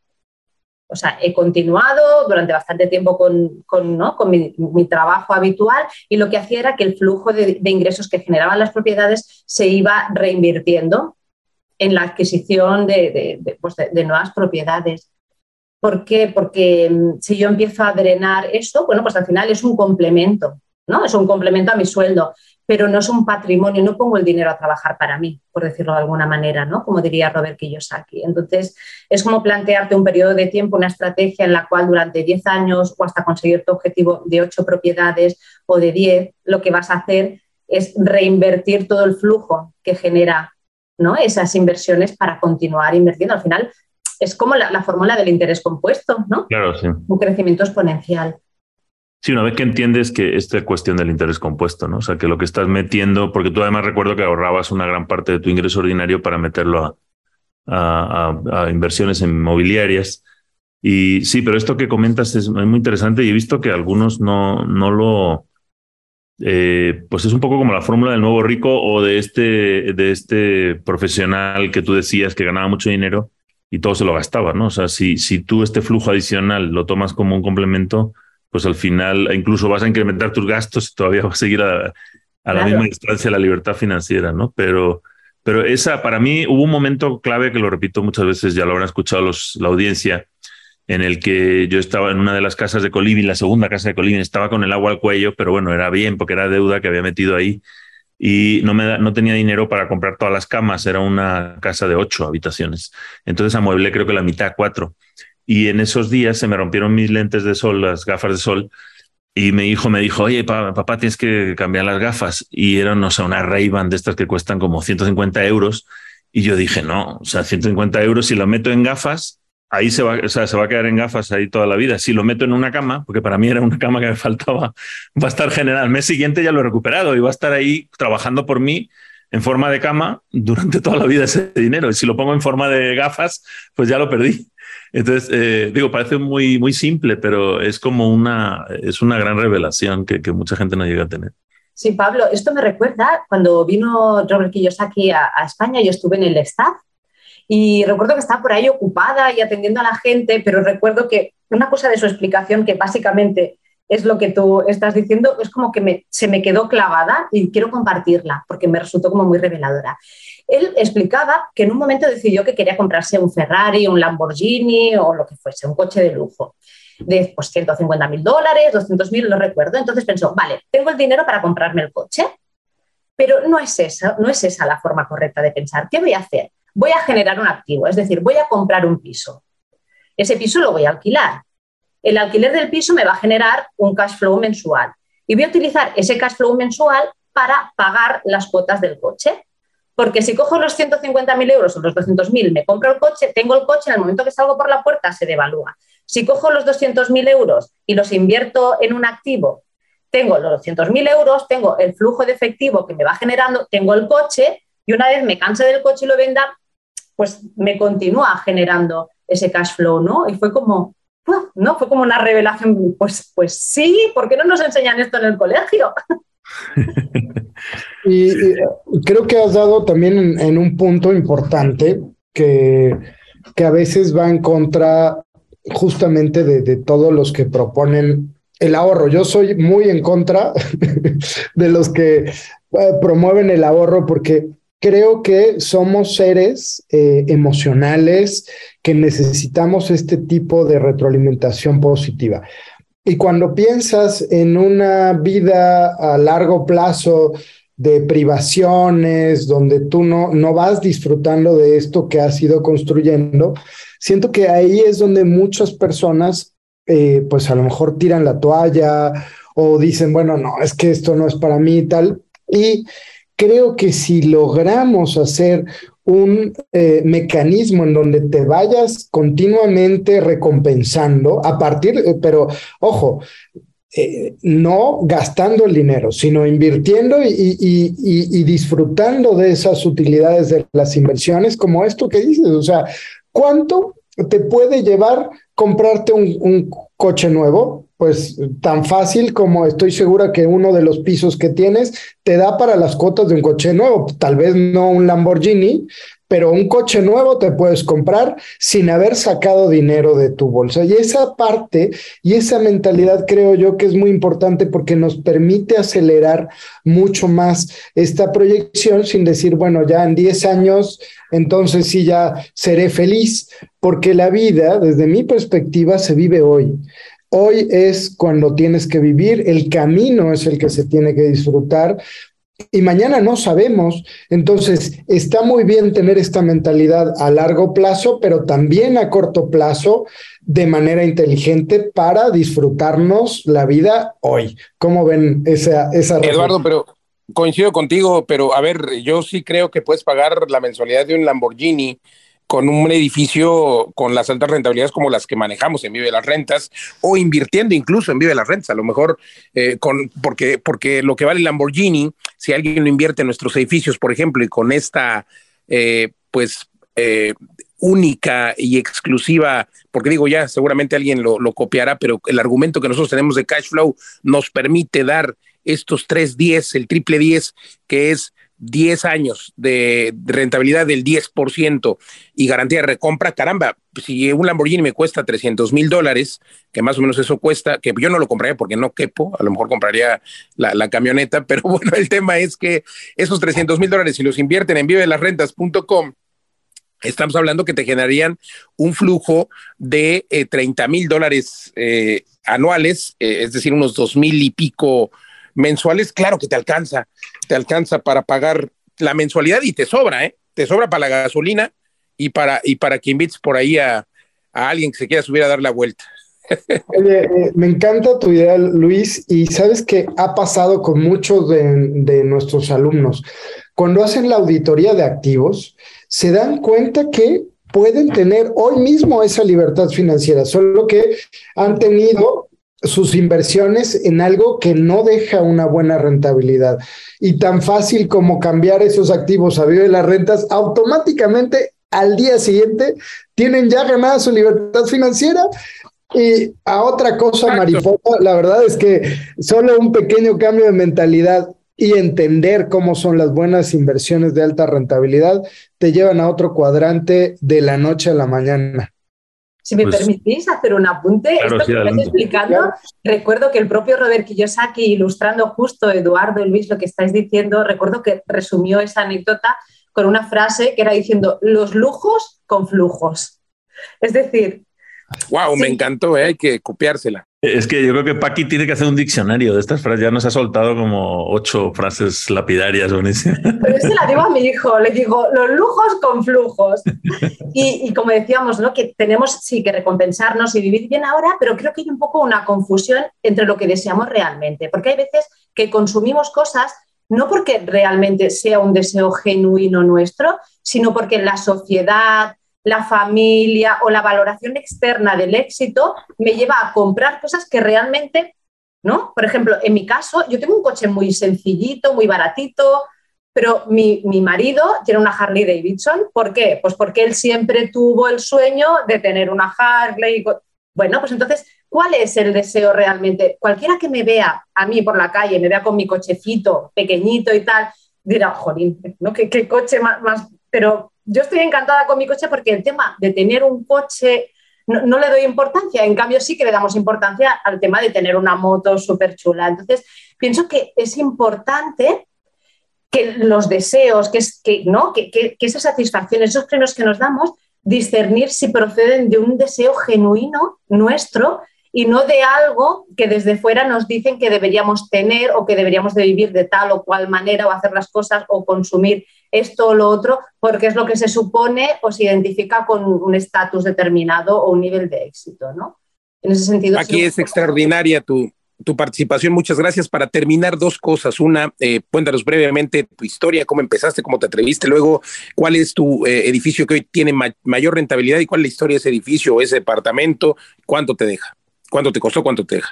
O sea, he continuado durante bastante tiempo con, mi, trabajo habitual y lo que hacía era que el flujo de, ingresos que generaban las propiedades se iba reinvirtiendo en la adquisición de pues nuevas propiedades. ¿Por qué? Porque mm, si yo empiezo a drenar esto, bueno, pues al final es un complemento, ¿no? Es un complemento a mi sueldo, pero no es un patrimonio, no pongo el dinero a trabajar para mí, por decirlo de alguna manera, ¿no? Como diría Robert Kiyosaki. Entonces, es como plantearte un periodo de tiempo, una estrategia en la cual durante 10 años o hasta conseguir tu objetivo de 8 propiedades o de 10, lo que vas a hacer es reinvertir todo el flujo que genera ¿no? esas inversiones para continuar invirtiendo. Al final, es como la, fórmula del interés compuesto, ¿no? Claro, sí. Un crecimiento exponencial. Sí, una vez que entiendes que esta cuestión del interés compuesto, ¿no? O sea, que lo que estás metiendo, porque tú además recuerdo que ahorrabas una gran parte de tu ingreso ordinario para meterlo a, inversiones inmobiliarias. Y sí, pero esto que comentas es muy interesante y he visto que algunos no, no lo, eh, pues es un poco como la fórmula del nuevo rico o de este, de este profesional que tú decías que ganaba mucho dinero y todo se lo gastaba, ¿no? O sea, si, si tú este flujo adicional lo tomas como un complemento, pues al final incluso vas a incrementar tus gastos y todavía vas a seguir a, la misma distancia la libertad financiera, ¿no? Pero, pero esa, para mí, hubo un momento clave que lo repito muchas veces, ya lo habrán escuchado los, la audiencia, en el que yo estaba en una de las casas de Colibin, la segunda casa de Colibin, estaba con el agua al cuello, pero bueno, era bien porque era deuda que había metido ahí y no, me no tenía dinero para comprar todas las camas, era una casa de ocho habitaciones. Entonces amueblé creo que la mitad, cuatro. Y en esos días se me rompieron mis lentes de sol, las gafas de sol, y mi hijo me dijo, oye, papá, tienes que cambiar las gafas. Y eran, no sé, una Ray-Ban de estas que cuestan como 150 euros. Y yo dije, no, o sea, 150 euros si lo meto en gafas, ahí se va, o sea, se va a quedar en gafas ahí toda la vida. Si lo meto en una cama, porque para mí era una cama que me faltaba, va a estar general. El mes siguiente ya lo he recuperado y va a estar ahí trabajando por mí en forma de cama durante toda la vida ese dinero. Y si lo pongo en forma de gafas, pues ya lo perdí. Entonces, eh, digo, parece muy, muy simple, pero es como una, es una gran revelación que, que mucha gente no llega a tener. Sí, Pablo, esto me recuerda cuando vino Robert Kiyosaki a, a España, yo estuve en el staff y recuerdo que estaba por ahí ocupada y atendiendo a la gente, pero recuerdo que una cosa de su explicación, que básicamente es lo que tú estás diciendo, es como que se me quedó clavada y quiero compartirla porque me resultó como muy reveladora. Él explicaba que en un momento decidió que quería comprarse un Ferrari, un Lamborghini o lo que fuese, un coche de lujo de pues, 150 mil dólares, 200 mil, no recuerdo. Entonces pensó, vale, tengo el dinero para comprarme el coche, pero no es, esa, no es esa la forma correcta de pensar. ¿Qué voy a hacer? Voy a generar un activo, es decir, voy a comprar un piso. Ese piso lo voy a alquilar. El alquiler del piso me va a generar un cash flow mensual y voy a utilizar ese cash flow mensual para pagar las cuotas del coche. Porque si cojo los 150.000 euros o los 200.000, me compro el coche, tengo el coche, en el momento que salgo por la puerta se devalúa. Si cojo los 200.000 euros y los invierto en un activo, tengo los 200.000 euros, tengo el flujo de efectivo que me va generando, tengo el coche, y una vez me canse del coche y lo venda, pues me continúa generando ese cash flow, ¿no? Y fue como, ¿no? Fue como una revelación, pues, pues sí, ¿por qué no nos enseñan esto en el colegio? y, creo que has dado también en, un punto importante que, que, a veces va en contra justamente de, todos los que proponen el ahorro. Yo soy muy en contra de los que eh, promueven el ahorro porque creo que somos seres eh, emocionales que necesitamos este tipo de retroalimentación positiva. Y cuando piensas en una vida a largo plazo de privaciones, donde tú no, no vas disfrutando de esto que has ido construyendo, siento que ahí es donde muchas personas, eh, pues a lo mejor tiran la toalla o dicen, bueno, no, es que esto no es para mí y tal. Y creo que si logramos hacer un eh, mecanismo en donde te vayas continuamente recompensando a partir, eh, pero ojo, eh, no gastando el dinero, sino invirtiendo y, disfrutando de esas utilidades de las inversiones, como esto que dices, o sea, ¿cuánto te puede llevar comprarte un coche nuevo? Pues tan fácil como estoy segura que uno de los pisos que tienes te da para las cuotas de un coche nuevo. Tal vez no un Lamborghini, pero un coche nuevo te puedes comprar sin haber sacado dinero de tu bolsa. Y esa parte y esa mentalidad creo yo que es muy importante porque nos permite acelerar mucho más esta proyección sin decir, bueno, ya en 10 años, entonces sí ya seré feliz, porque la vida, desde mi perspectiva, se vive hoy. Hoy es cuando tienes que vivir, el camino es el que se tiene que disfrutar y mañana no sabemos. Entonces, está muy bien tener esta mentalidad a largo plazo, pero también a corto plazo de manera inteligente para disfrutarnos la vida hoy. ¿Cómo ven esa, esa Eduardo, pero coincido contigo, pero a ver, yo sí creo que puedes pagar la mensualidad de un Lamborghini con un edificio con las altas rentabilidades como las que manejamos en Vive las Rentas o invirtiendo incluso en Vive las Rentas, a lo mejor eh, con, porque, porque lo que vale Lamborghini, si alguien lo invierte en nuestros edificios, por ejemplo, y con esta, eh, pues, eh, única y exclusiva, porque digo ya, seguramente alguien lo, lo, copiará, pero el argumento que nosotros tenemos de cash flow nos permite dar estos tres 10, el triple 10, que es 10 años de, rentabilidad del 10% y garantía de recompra, caramba, si un Lamborghini me cuesta 300 mil dólares, que más o menos eso cuesta, que yo no lo compraría porque no quepo, a lo mejor compraría la, camioneta, pero bueno, el tema es que esos 300 mil dólares, si los invierten en vivelasrentas.com, estamos hablando que te generarían un flujo de 30 eh, mil dólares eh, anuales, eh, es decir, unos dos mil y pico mensuales, claro que te alcanza, te alcanza para pagar la mensualidad y te sobra, ¿eh? Te sobra para la gasolina y para, y para que invites por ahí a, alguien que se quiera subir a dar la vuelta. Eh, me encanta tu idea, Luis, y sabes que ha pasado con muchos de, nuestros alumnos. Cuando hacen la auditoría de activos, se dan cuenta que pueden tener hoy mismo esa libertad financiera, solo que han tenido sus inversiones en algo que no deja una buena rentabilidad. Y tan fácil como cambiar esos activos a Vive las Rentas, automáticamente al día siguiente tienen ya ganada su libertad financiera. Y a otra cosa, mariposa, la verdad es que solo un pequeño cambio de mentalidad y entender cómo son las buenas inversiones de alta rentabilidad te llevan a otro cuadrante de la noche a la mañana. Si me pues permitís hacer un apunte, esto que estás explicando, recuerdo que el propio Robert Kiyosaki, ilustrando justo Eduardo y Luis lo que estáis diciendo, recuerdo que resumió esa anécdota con una frase que era diciendo los lujos con flujos. Es decir, Wow, me encantó, ¿eh? hay que copiársela. Es que yo creo que Paqui tiene que hacer un diccionario de estas frases. Ya nos ha soltado como ocho frases lapidarias. Buenísimas. Pero ese la digo a mi hijo, le digo los lujos con flujos. Y, como decíamos, ¿no? que tenemos sí que recompensarnos y vivir bien ahora, pero creo que hay un poco una confusión entre lo que deseamos realmente, porque hay veces que consumimos cosas no porque realmente sea un deseo genuino nuestro, sino porque la sociedad, la familia o la valoración externa del éxito me lleva a comprar cosas que realmente, ¿no? Por ejemplo, en mi caso, yo tengo un coche muy sencillito, muy baratito, pero mi, mi, marido tiene una Harley Davidson. ¿Por qué? Pues porque él siempre tuvo el sueño de tener una Harley. Bueno, pues entonces, ¿cuál es el deseo realmente? Cualquiera que me vea a mí por la calle, me vea con mi cochecito pequeñito y tal, dirá, jolín, ¿no? ¿Qué, coche más? Pero yo estoy encantada con mi coche porque el tema de tener un coche no, le doy importancia, en cambio sí que le damos importancia al tema de tener una moto súper chula. Entonces, pienso que es importante que los deseos, que, es, que, ¿no? que, esas satisfacciones, esos premios que nos damos, discernir si proceden de un deseo genuino nuestro y no de algo que desde fuera nos dicen que deberíamos tener o que deberíamos de vivir de tal o cual manera o hacer las cosas o consumir esto o lo otro, porque es lo que se supone o se identifica con un estatus determinado o un nivel de éxito, ¿no? En ese sentido. Aquí es extraordinaria tu, tu participación. Muchas gracias. Para terminar, dos cosas. Una, eh, cuéntanos brevemente tu historia, cómo empezaste, cómo te atreviste. Luego, cuál es tu eh, edificio que hoy tiene mayor rentabilidad y cuál es la historia de ese edificio o ese departamento, cuánto te deja, cuánto te costó, cuánto te deja.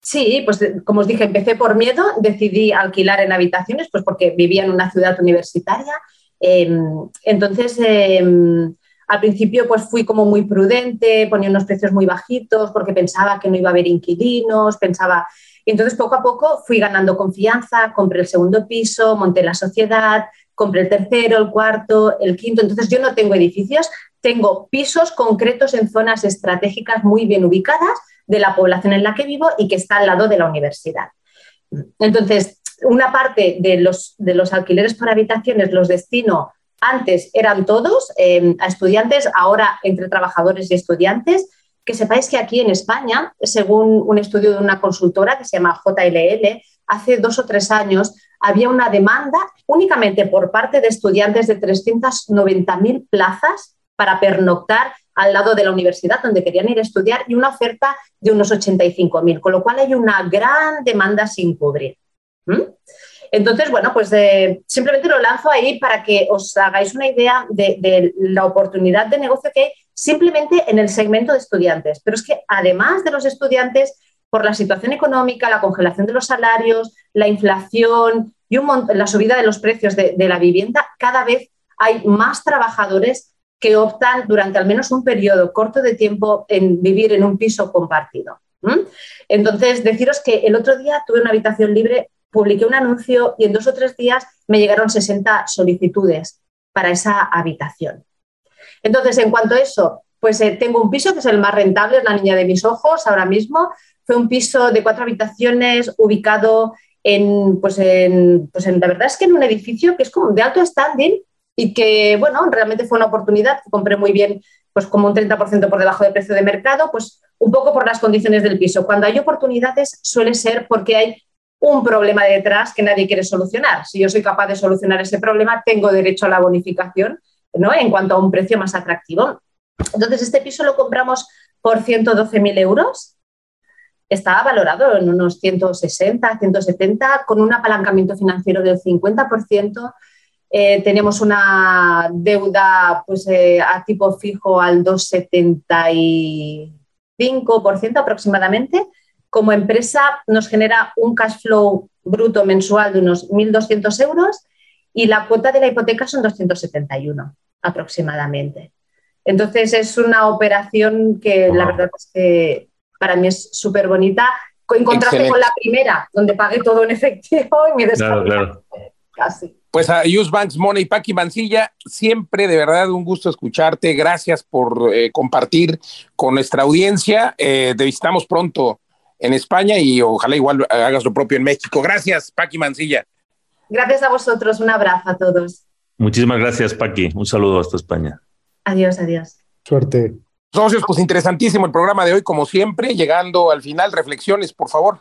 Sí, pues como os dije, empecé por miedo, decidí alquilar en habitaciones, pues porque vivía en una ciudad universitaria. Em, entonces, em, al principio pues fui como muy prudente, ponía unos precios muy bajitos porque pensaba que no iba a haber inquilinos, pensaba... Entonces poco a poco fui ganando confianza, compré el segundo piso, monté la sociedad, compré el tercero, el cuarto, el quinto. Entonces yo no tengo edificios, tengo pisos concretos en zonas estratégicas muy bien ubicadas de la población en la que vivo y que está al lado de la universidad. Entonces, una parte de los, de los alquileres por habitaciones los destino, antes eran todos eh, a estudiantes, ahora entre trabajadores y estudiantes. Que sepáis que aquí en España, según un estudio de una consultora que se llama JLL, hace dos o tres años había una demanda únicamente por parte de estudiantes de 390.000 plazas para pernoctar al lado de la universidad donde querían ir a estudiar y una oferta de unos 85.000, con lo cual hay una gran demanda sin cubrir. Entonces, bueno, pues eh, simplemente lo lanzo ahí para que os hagáis una idea de, la oportunidad de negocio que hay simplemente en el segmento de estudiantes. Pero es que además de los estudiantes, por la situación económica, la congelación de los salarios, la inflación y la subida de los precios de, de la vivienda, cada vez hay más trabajadores que optan durante al menos un periodo corto de tiempo en vivir en un piso compartido. Entonces, deciros que el otro día tuve una habitación libre, publiqué un anuncio y en dos o tres días me llegaron 60 solicitudes para esa habitación. Entonces, en cuanto a eso, pues eh, tengo un piso que es el más rentable, es la niña de mis ojos ahora mismo. Fue un piso de cuatro habitaciones ubicado en, pues en, pues en, la verdad es que en un edificio que es como de alto standing, y que, bueno, realmente fue una oportunidad, compré muy bien, pues como un 30% por debajo del precio de mercado, pues un poco por las condiciones del piso. Cuando hay oportunidades suele ser porque hay un problema detrás que nadie quiere solucionar. Si yo soy capaz de solucionar ese problema, tengo derecho a la bonificación, ¿no? En cuanto a un precio más atractivo. Entonces, este piso lo compramos por 112.000 euros. Estaba valorado en unos 160, 170, con un apalancamiento financiero del 50%, eh, tenemos una deuda pues, eh, a tipo fijo al 2,75% aproximadamente. Como empresa nos genera un cash flow bruto mensual de unos 1.200 euros y la cuota de la hipoteca son 271 aproximadamente. Entonces es una operación que la verdad es que para mí es súper bonita, en contraste con la primera, donde pagué todo en efectivo y me claro, casi. Pues a Use Banks Money, Paqui Mancilla, siempre de verdad un gusto escucharte. Gracias por eh, compartir con nuestra audiencia. Eh, te visitamos pronto en España y ojalá igual hagas lo propio en México. Gracias, Paqui Mancilla. Gracias a vosotros. Un abrazo a todos. Muchísimas gracias, Paqui. Un saludo hasta España. Adiós, adiós. Suerte. Socios, pues interesantísimo el programa de hoy, como siempre, llegando al final, reflexiones, por favor.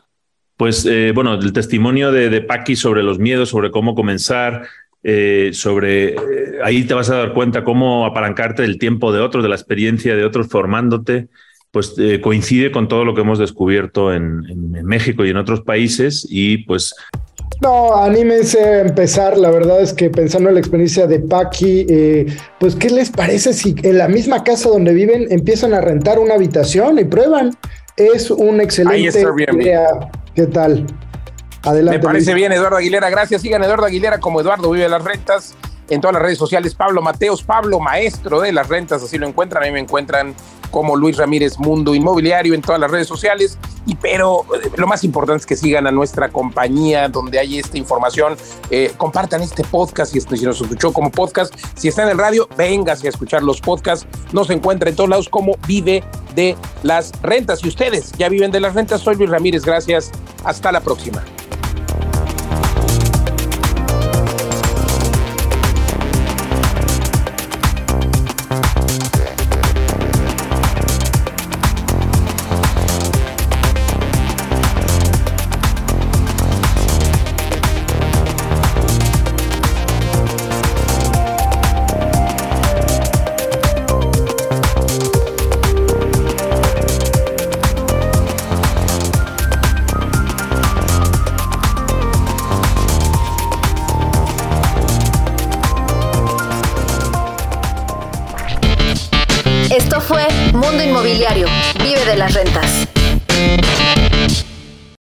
Pues eh, bueno, el testimonio de, de Paqui sobre los miedos, sobre cómo comenzar, eh, sobre eh, ahí te vas a dar cuenta cómo apalancarte del tiempo de otros, de la experiencia de otros formándote, pues coincide con todo lo que hemos descubierto en, México y en otros países y pues... No, anímense a empezar. La verdad es que pensando en la experiencia de Paqui, pues ¿qué les parece si en la misma casa donde viven empiezan a rentar una habitación y prueban? Es una excelente idea. ¿Qué tal? Adelante. Me parece bien, Eduardo Aguilera. Gracias. Sigan Eduardo Aguilera como Eduardo Vive las Rentas en todas las redes sociales. Pablo Mateos, Pablo Maestro de las Rentas, así lo encuentran. A mí me encuentran como Luis Ramírez Mundo Inmobiliario en todas las redes sociales. Y pero eh, lo más importante es que sigan a nuestra compañía donde hay esta información. Eh, compartan este podcast si, si nos escuchó como podcast. Si está en el radio, véngase a escuchar los podcasts. Nos encuentra en todos lados como Vive de las Rentas. Y ustedes ya viven de las rentas. Soy Luis Ramírez. Gracias. Hasta la próxima.